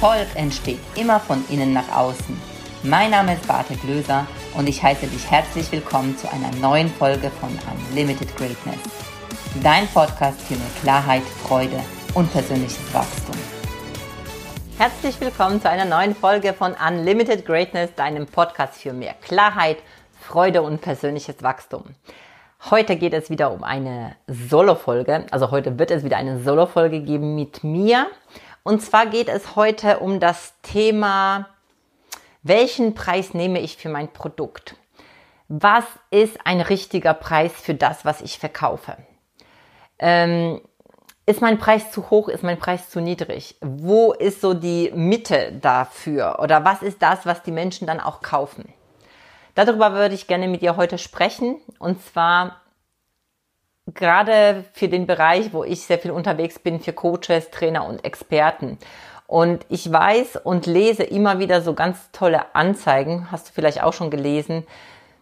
Erfolg entsteht immer von innen nach außen. Mein Name ist Barte Glöser und ich heiße dich herzlich willkommen zu einer neuen Folge von Unlimited Greatness. Dein Podcast für mehr Klarheit, Freude und persönliches Wachstum. Herzlich willkommen zu einer neuen Folge von Unlimited Greatness, deinem Podcast für mehr Klarheit, Freude und persönliches Wachstum. Heute geht es wieder um eine Solo-Folge. Also heute wird es wieder eine Solo-Folge geben mit mir. Und zwar geht es heute um das Thema, welchen Preis nehme ich für mein Produkt? Was ist ein richtiger Preis für das, was ich verkaufe? Ähm, ist mein Preis zu hoch? Ist mein Preis zu niedrig? Wo ist so die Mitte dafür? Oder was ist das, was die Menschen dann auch kaufen? Darüber würde ich gerne mit dir heute sprechen. Und zwar gerade für den Bereich, wo ich sehr viel unterwegs bin, für Coaches, Trainer und Experten. Und ich weiß und lese immer wieder so ganz tolle Anzeigen, hast du vielleicht auch schon gelesen,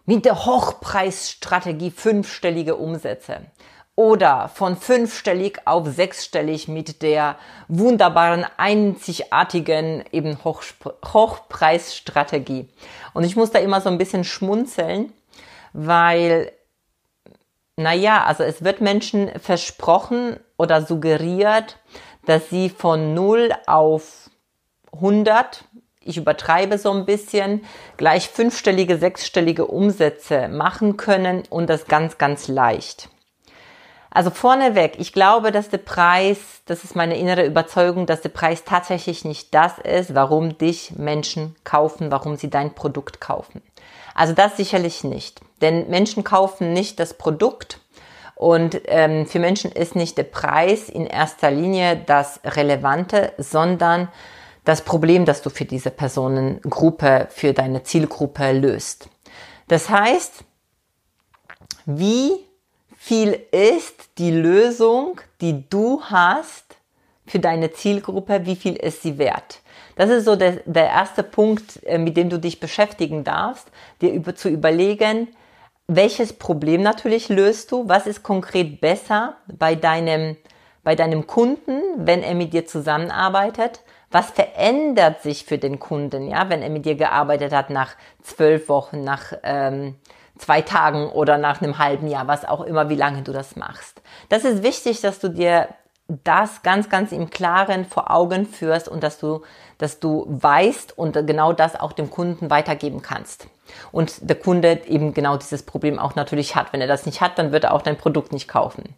mit der Hochpreisstrategie fünfstellige Umsätze. Oder von fünfstellig auf sechsstellig mit der wunderbaren, einzigartigen eben Hochpreisstrategie. Und ich muss da immer so ein bisschen schmunzeln, weil naja, also es wird Menschen versprochen oder suggeriert, dass sie von 0 auf 100, ich übertreibe so ein bisschen, gleich fünfstellige, sechsstellige Umsätze machen können und das ganz, ganz leicht. Also vorneweg, ich glaube, dass der Preis, das ist meine innere Überzeugung, dass der Preis tatsächlich nicht das ist, warum dich Menschen kaufen, warum sie dein Produkt kaufen. Also das sicherlich nicht. Denn Menschen kaufen nicht das Produkt und ähm, für Menschen ist nicht der Preis in erster Linie das Relevante, sondern das Problem, das du für diese Personengruppe, für deine Zielgruppe löst. Das heißt, wie viel ist die Lösung, die du hast für deine Zielgruppe, wie viel ist sie wert? Das ist so der, der erste Punkt, äh, mit dem du dich beschäftigen darfst, dir über, zu überlegen, welches Problem natürlich löst du, was ist konkret besser bei deinem, bei deinem Kunden, wenn er mit dir zusammenarbeitet, was verändert sich für den Kunden, ja, wenn er mit dir gearbeitet hat nach zwölf Wochen, nach ähm, zwei Tagen oder nach einem halben Jahr, was auch immer, wie lange du das machst. Das ist wichtig, dass du dir das ganz, ganz im Klaren vor Augen führst und dass du, dass du weißt und genau das auch dem Kunden weitergeben kannst. Und der Kunde eben genau dieses Problem auch natürlich hat. Wenn er das nicht hat, dann wird er auch dein Produkt nicht kaufen.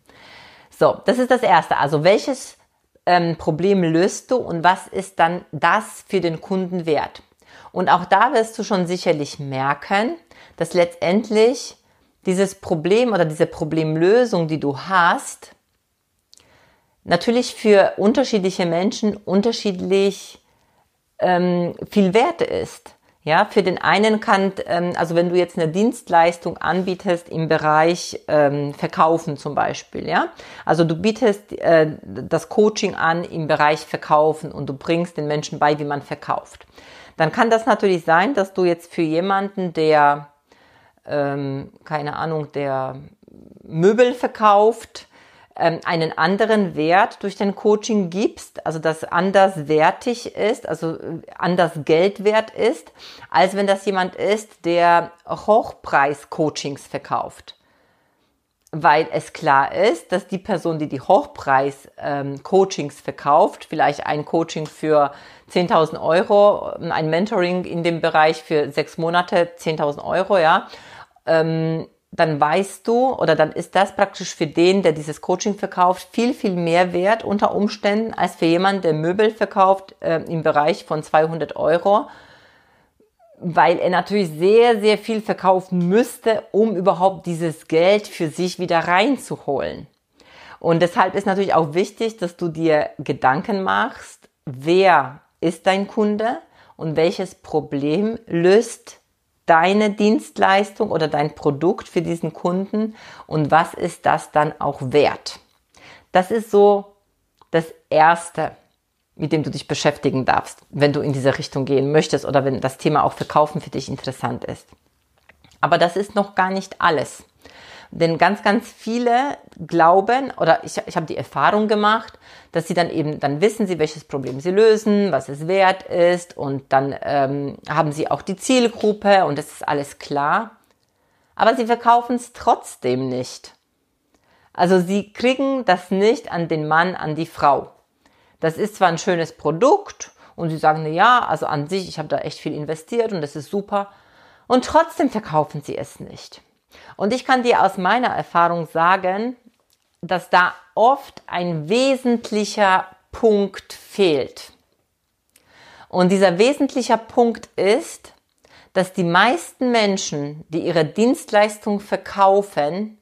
So, das ist das Erste. Also welches ähm, Problem löst du und was ist dann das für den Kunden wert? Und auch da wirst du schon sicherlich merken, dass letztendlich dieses Problem oder diese Problemlösung, die du hast, natürlich für unterschiedliche Menschen unterschiedlich ähm, viel wert ist. Ja, für den einen kann, ähm, also wenn du jetzt eine Dienstleistung anbietest im Bereich ähm, Verkaufen zum Beispiel, ja, also du bietest äh, das Coaching an im Bereich Verkaufen und du bringst den Menschen bei, wie man verkauft, dann kann das natürlich sein, dass du jetzt für jemanden, der ähm, keine Ahnung, der Möbel verkauft, ähm, einen anderen Wert durch dein Coaching gibst, also das anders wertig ist, also äh, anders Geld wert ist, als wenn das jemand ist, der Hochpreis-Coachings verkauft. Weil es klar ist, dass die Person, die die Hochpreis-Coachings ähm, verkauft, vielleicht ein Coaching für 10.000 Euro, ein Mentoring in dem Bereich für sechs Monate 10.000 Euro, ja, ähm, dann weißt du oder dann ist das praktisch für den, der dieses Coaching verkauft, viel, viel mehr wert unter Umständen als für jemanden, der Möbel verkauft äh, im Bereich von 200 Euro, weil er natürlich sehr, sehr viel verkaufen müsste, um überhaupt dieses Geld für sich wieder reinzuholen. Und deshalb ist natürlich auch wichtig, dass du dir Gedanken machst, wer ist dein Kunde und welches Problem löst deine Dienstleistung oder dein Produkt für diesen Kunden und was ist das dann auch wert? Das ist so das Erste, mit dem du dich beschäftigen darfst, wenn du in diese Richtung gehen möchtest oder wenn das Thema auch Verkaufen für dich interessant ist. Aber das ist noch gar nicht alles. Denn ganz, ganz viele glauben, oder ich, ich habe die Erfahrung gemacht, dass sie dann eben, dann wissen sie, welches Problem sie lösen, was es wert ist und dann ähm, haben sie auch die Zielgruppe und das ist alles klar. Aber sie verkaufen es trotzdem nicht. Also sie kriegen das nicht an den Mann, an die Frau. Das ist zwar ein schönes Produkt und sie sagen, na ja, also an sich, ich habe da echt viel investiert und das ist super. Und trotzdem verkaufen sie es nicht. Und ich kann dir aus meiner Erfahrung sagen, dass da oft ein wesentlicher Punkt fehlt. Und dieser wesentliche Punkt ist, dass die meisten Menschen, die ihre Dienstleistung verkaufen,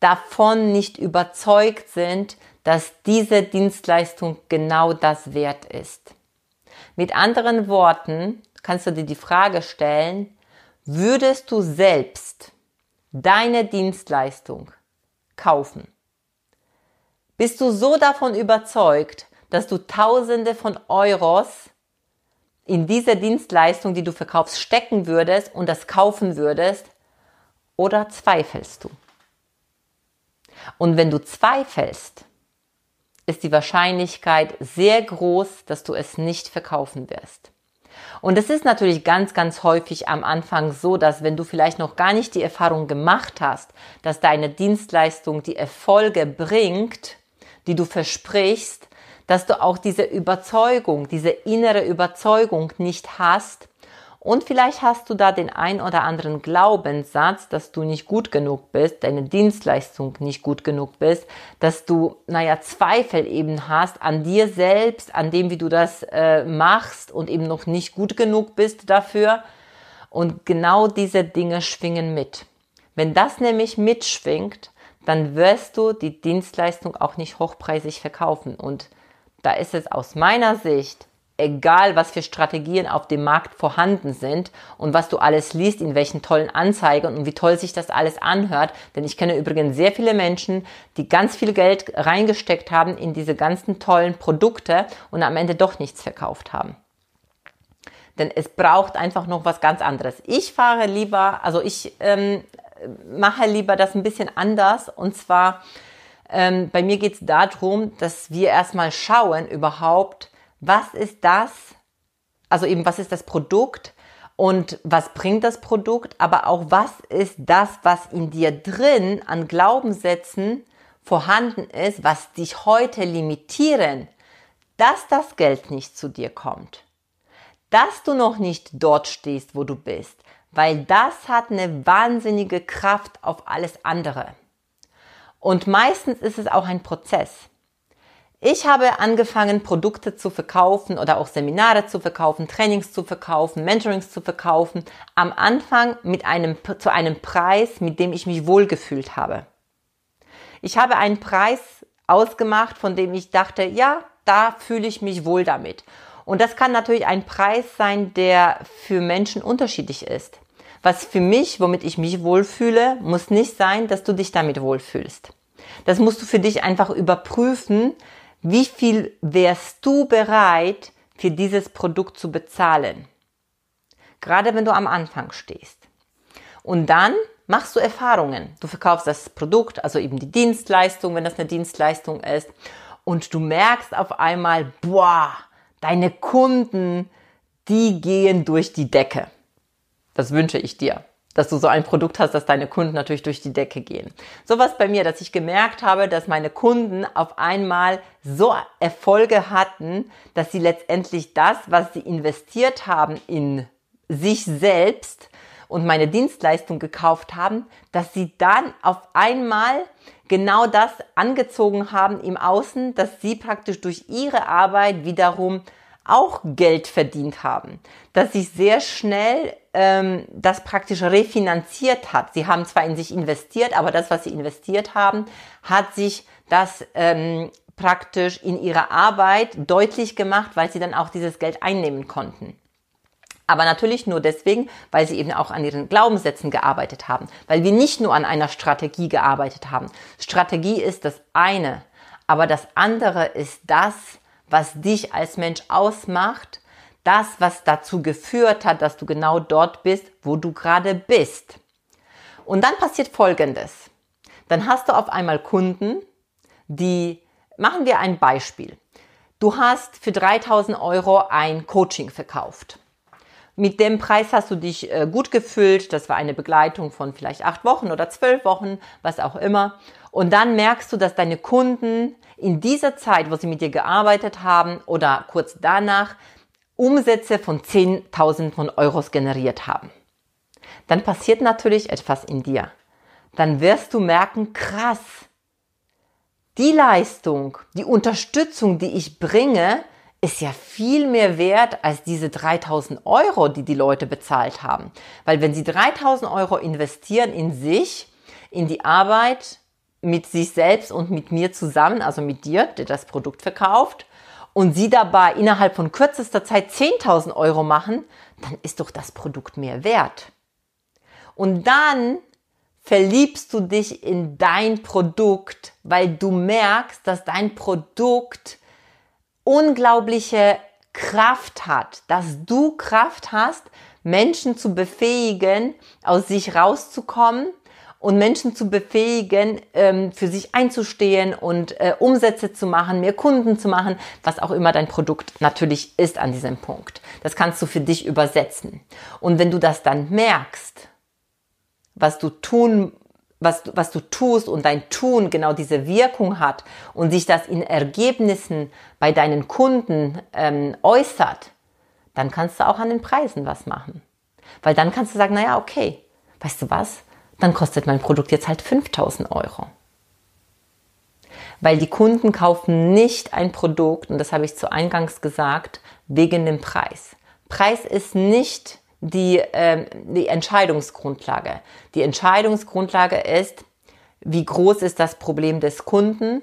davon nicht überzeugt sind, dass diese Dienstleistung genau das wert ist. Mit anderen Worten kannst du dir die Frage stellen, würdest du selbst deine Dienstleistung kaufen? Bist du so davon überzeugt, dass du Tausende von Euros in diese Dienstleistung, die du verkaufst, stecken würdest und das kaufen würdest? Oder zweifelst du? Und wenn du zweifelst, ist die Wahrscheinlichkeit sehr groß, dass du es nicht verkaufen wirst. Und es ist natürlich ganz, ganz häufig am Anfang so, dass wenn du vielleicht noch gar nicht die Erfahrung gemacht hast, dass deine Dienstleistung die Erfolge bringt, die du versprichst, dass du auch diese Überzeugung, diese innere Überzeugung nicht hast. Und vielleicht hast du da den ein oder anderen Glaubenssatz, dass du nicht gut genug bist, deine Dienstleistung nicht gut genug bist, dass du, naja, Zweifel eben hast an dir selbst, an dem, wie du das äh, machst und eben noch nicht gut genug bist dafür. Und genau diese Dinge schwingen mit. Wenn das nämlich mitschwingt, dann wirst du die Dienstleistung auch nicht hochpreisig verkaufen. Und da ist es aus meiner Sicht egal, was für Strategien auf dem Markt vorhanden sind und was du alles liest, in welchen tollen Anzeigen und wie toll sich das alles anhört. Denn ich kenne übrigens sehr viele Menschen, die ganz viel Geld reingesteckt haben in diese ganzen tollen Produkte und am Ende doch nichts verkauft haben. Denn es braucht einfach noch was ganz anderes. Ich fahre lieber, also ich ähm, mache lieber das ein bisschen anders. Und zwar, ähm, bei mir geht es darum, dass wir erstmal schauen überhaupt, was ist das, also eben was ist das Produkt? Und was bringt das Produkt, aber auch was ist das, was in dir drin an Glaubenssätzen vorhanden ist, was dich heute limitieren, dass das Geld nicht zu dir kommt, dass du noch nicht dort stehst, wo du bist, weil das hat eine wahnsinnige Kraft auf alles andere. Und meistens ist es auch ein Prozess. Ich habe angefangen, Produkte zu verkaufen oder auch Seminare zu verkaufen, Trainings zu verkaufen, Mentorings zu verkaufen, am Anfang mit einem, zu einem Preis, mit dem ich mich wohlgefühlt habe. Ich habe einen Preis ausgemacht, von dem ich dachte, ja, da fühle ich mich wohl damit. Und das kann natürlich ein Preis sein, der für Menschen unterschiedlich ist. Was für mich, womit ich mich wohlfühle, muss nicht sein, dass du dich damit wohlfühlst. Das musst du für dich einfach überprüfen, wie viel wärst du bereit, für dieses Produkt zu bezahlen. Gerade wenn du am Anfang stehst. Und dann machst du Erfahrungen. Du verkaufst das Produkt, also eben die Dienstleistung, wenn das eine Dienstleistung ist. Und du merkst auf einmal, boah, deine Kunden, die gehen durch die Decke. Das wünsche ich dir dass du so ein Produkt hast, dass deine Kunden natürlich durch die Decke gehen. So was bei mir, dass ich gemerkt habe, dass meine Kunden auf einmal so Erfolge hatten, dass sie letztendlich das, was sie investiert haben in sich selbst und meine Dienstleistung gekauft haben, dass sie dann auf einmal genau das angezogen haben im Außen, dass sie praktisch durch ihre Arbeit wiederum auch Geld verdient haben, dass sich sehr schnell ähm, das praktisch refinanziert hat. Sie haben zwar in sich investiert, aber das, was sie investiert haben, hat sich das ähm, praktisch in ihrer Arbeit deutlich gemacht, weil sie dann auch dieses Geld einnehmen konnten. Aber natürlich nur deswegen, weil sie eben auch an ihren Glaubenssätzen gearbeitet haben, weil wir nicht nur an einer Strategie gearbeitet haben. Strategie ist das eine, aber das andere ist das, was dich als Mensch ausmacht, das, was dazu geführt hat, dass du genau dort bist, wo du gerade bist. Und dann passiert Folgendes. dann hast du auf einmal Kunden, die, machen wir ein Beispiel. Du hast für 3000 Euro ein Coaching verkauft. Mit dem Preis hast du dich äh, gut gefühlt. Das war eine Begleitung von vielleicht acht Wochen oder zwölf Wochen, was auch immer. Und dann merkst du, dass deine Kunden in dieser Zeit, wo sie mit dir gearbeitet haben oder kurz danach, Umsätze von 10.000 Euros generiert haben. Dann passiert natürlich etwas in dir. Dann wirst du merken, krass, die Leistung, die Unterstützung, die ich bringe, ist ja viel mehr wert als diese 3000 Euro, die die Leute bezahlt haben. Weil wenn sie 3000 Euro investieren in sich, in die Arbeit mit sich selbst und mit mir zusammen, also mit dir, der das Produkt verkauft, und sie dabei innerhalb von kürzester Zeit 10.000 Euro machen, dann ist doch das Produkt mehr wert. Und dann verliebst du dich in dein Produkt, weil du merkst, dass dein Produkt unglaubliche Kraft hat, dass du Kraft hast, Menschen zu befähigen, aus sich rauszukommen und Menschen zu befähigen, ähm, für sich einzustehen und äh, Umsätze zu machen, mehr Kunden zu machen, was auch immer dein Produkt natürlich ist an diesem Punkt. Das kannst du für dich übersetzen. Und wenn du das dann merkst, was du tun was, was du tust und dein Tun genau diese Wirkung hat und sich das in Ergebnissen bei deinen Kunden ähm, äußert, dann kannst du auch an den Preisen was machen. Weil dann kannst du sagen, naja, okay, weißt du was, dann kostet mein Produkt jetzt halt 5000 Euro. Weil die Kunden kaufen nicht ein Produkt, und das habe ich zu Eingangs gesagt, wegen dem Preis. Preis ist nicht die, äh, die Entscheidungsgrundlage. Die Entscheidungsgrundlage ist, wie groß ist das Problem des Kunden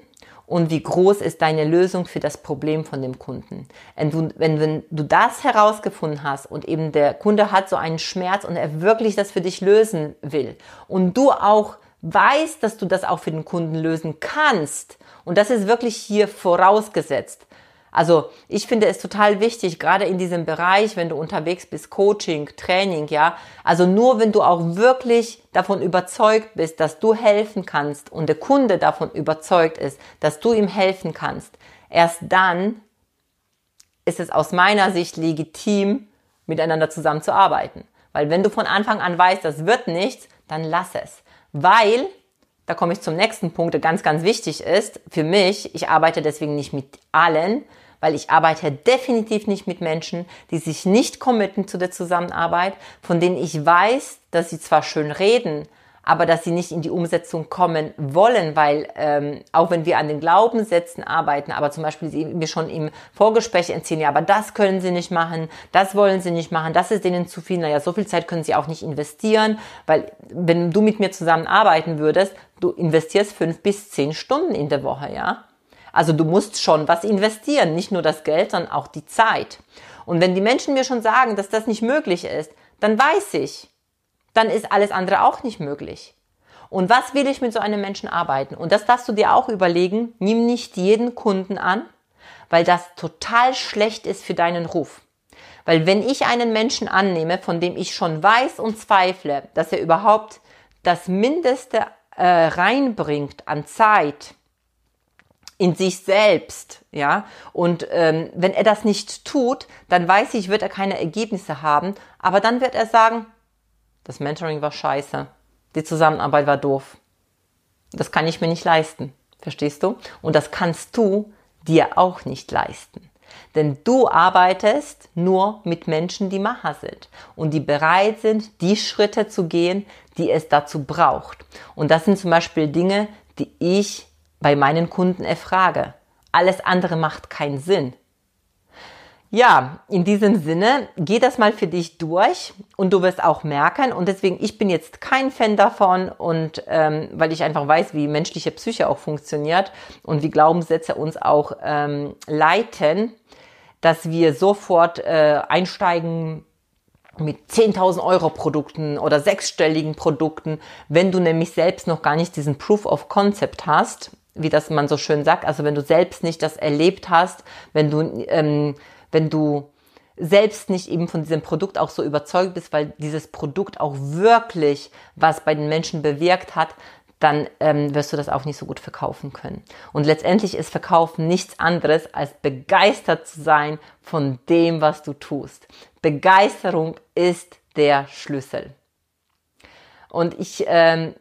und wie groß ist deine Lösung für das Problem von dem Kunden. Wenn du, wenn, wenn du das herausgefunden hast und eben der Kunde hat so einen Schmerz und er wirklich das für dich lösen will und du auch weißt, dass du das auch für den Kunden lösen kannst, und das ist wirklich hier vorausgesetzt, also ich finde es total wichtig, gerade in diesem Bereich, wenn du unterwegs bist, Coaching, Training, ja. Also nur wenn du auch wirklich davon überzeugt bist, dass du helfen kannst und der Kunde davon überzeugt ist, dass du ihm helfen kannst, erst dann ist es aus meiner Sicht legitim, miteinander zusammenzuarbeiten. Weil wenn du von Anfang an weißt, das wird nichts, dann lass es. Weil, da komme ich zum nächsten Punkt, der ganz, ganz wichtig ist, für mich, ich arbeite deswegen nicht mit allen, weil ich arbeite definitiv nicht mit Menschen, die sich nicht committen zu der Zusammenarbeit, von denen ich weiß, dass sie zwar schön reden, aber dass sie nicht in die Umsetzung kommen wollen, weil ähm, auch wenn wir an den Glaubenssätzen arbeiten, aber zum Beispiel sie mir schon im Vorgespräch erzählen, ja, aber das können sie nicht machen, das wollen sie nicht machen, das ist denen zu viel, naja, so viel Zeit können sie auch nicht investieren, weil wenn du mit mir zusammenarbeiten würdest, du investierst fünf bis zehn Stunden in der Woche, ja. Also du musst schon was investieren, nicht nur das Geld, sondern auch die Zeit. Und wenn die Menschen mir schon sagen, dass das nicht möglich ist, dann weiß ich, dann ist alles andere auch nicht möglich. Und was will ich mit so einem Menschen arbeiten? Und das darfst du dir auch überlegen. Nimm nicht jeden Kunden an, weil das total schlecht ist für deinen Ruf. Weil wenn ich einen Menschen annehme, von dem ich schon weiß und zweifle, dass er überhaupt das Mindeste äh, reinbringt an Zeit, in sich selbst, ja. Und ähm, wenn er das nicht tut, dann weiß ich, wird er keine Ergebnisse haben. Aber dann wird er sagen, das Mentoring war scheiße, die Zusammenarbeit war doof. Das kann ich mir nicht leisten, verstehst du? Und das kannst du dir auch nicht leisten. Denn du arbeitest nur mit Menschen, die Macher sind und die bereit sind, die Schritte zu gehen, die es dazu braucht. Und das sind zum Beispiel Dinge, die ich bei meinen Kunden erfrage. Alles andere macht keinen Sinn. Ja, in diesem Sinne, geh das mal für dich durch und du wirst auch merken. Und deswegen, ich bin jetzt kein Fan davon und ähm, weil ich einfach weiß, wie menschliche Psyche auch funktioniert und wie Glaubenssätze uns auch ähm, leiten, dass wir sofort äh, einsteigen mit 10.000 Euro Produkten oder sechsstelligen Produkten, wenn du nämlich selbst noch gar nicht diesen Proof of Concept hast wie das man so schön sagt, also wenn du selbst nicht das erlebt hast, wenn du, ähm, wenn du selbst nicht eben von diesem Produkt auch so überzeugt bist, weil dieses Produkt auch wirklich was bei den Menschen bewirkt hat, dann ähm, wirst du das auch nicht so gut verkaufen können. Und letztendlich ist Verkaufen nichts anderes, als begeistert zu sein von dem, was du tust. Begeisterung ist der Schlüssel. Und ich, ähm,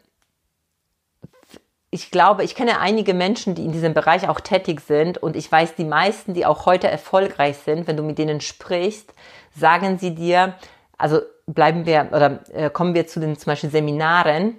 ich glaube, ich kenne einige Menschen, die in diesem Bereich auch tätig sind und ich weiß, die meisten, die auch heute erfolgreich sind, wenn du mit denen sprichst, sagen sie dir, also bleiben wir oder äh, kommen wir zu den zum Beispiel Seminaren,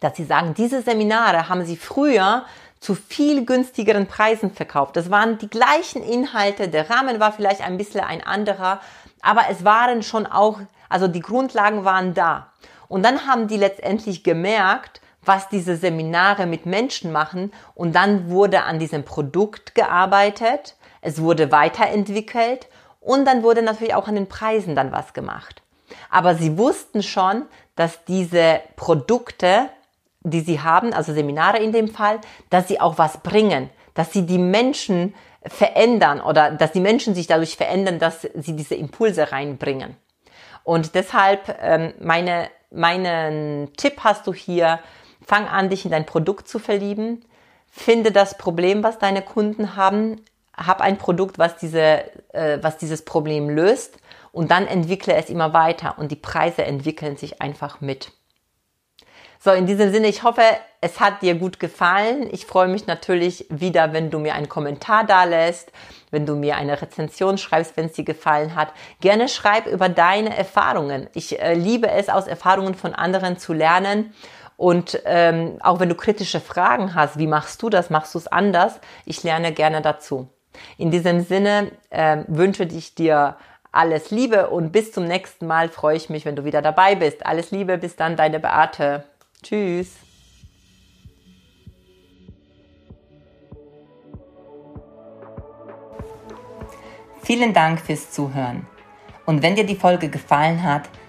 dass sie sagen, diese Seminare haben sie früher zu viel günstigeren Preisen verkauft. Das waren die gleichen Inhalte, der Rahmen war vielleicht ein bisschen ein anderer, aber es waren schon auch, also die Grundlagen waren da. Und dann haben die letztendlich gemerkt, was diese Seminare mit Menschen machen und dann wurde an diesem Produkt gearbeitet, es wurde weiterentwickelt und dann wurde natürlich auch an den Preisen dann was gemacht. Aber sie wussten schon, dass diese Produkte die sie haben, also Seminare in dem Fall, dass sie auch was bringen, dass sie die Menschen verändern oder dass die Menschen sich dadurch verändern, dass sie diese Impulse reinbringen. Und deshalb ähm, meine, meinen Tipp hast du hier, fang an, dich in dein Produkt zu verlieben, finde das Problem, was deine Kunden haben, hab ein Produkt, was, diese, äh, was dieses Problem löst und dann entwickle es immer weiter und die Preise entwickeln sich einfach mit. So, in diesem Sinne, ich hoffe, es hat dir gut gefallen. Ich freue mich natürlich wieder, wenn du mir einen Kommentar da lässt, wenn du mir eine Rezension schreibst, wenn es dir gefallen hat. Gerne schreib über deine Erfahrungen. Ich äh, liebe es, aus Erfahrungen von anderen zu lernen. Und ähm, auch wenn du kritische Fragen hast, wie machst du das? Machst du es anders? Ich lerne gerne dazu. In diesem Sinne äh, wünsche ich dir alles Liebe und bis zum nächsten Mal freue ich mich, wenn du wieder dabei bist. Alles Liebe, bis dann, deine Beate. Tschüss. Vielen Dank fürs Zuhören. Und wenn dir die Folge gefallen hat,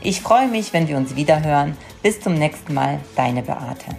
Ich freue mich, wenn wir uns wieder hören. Bis zum nächsten Mal, deine Beate.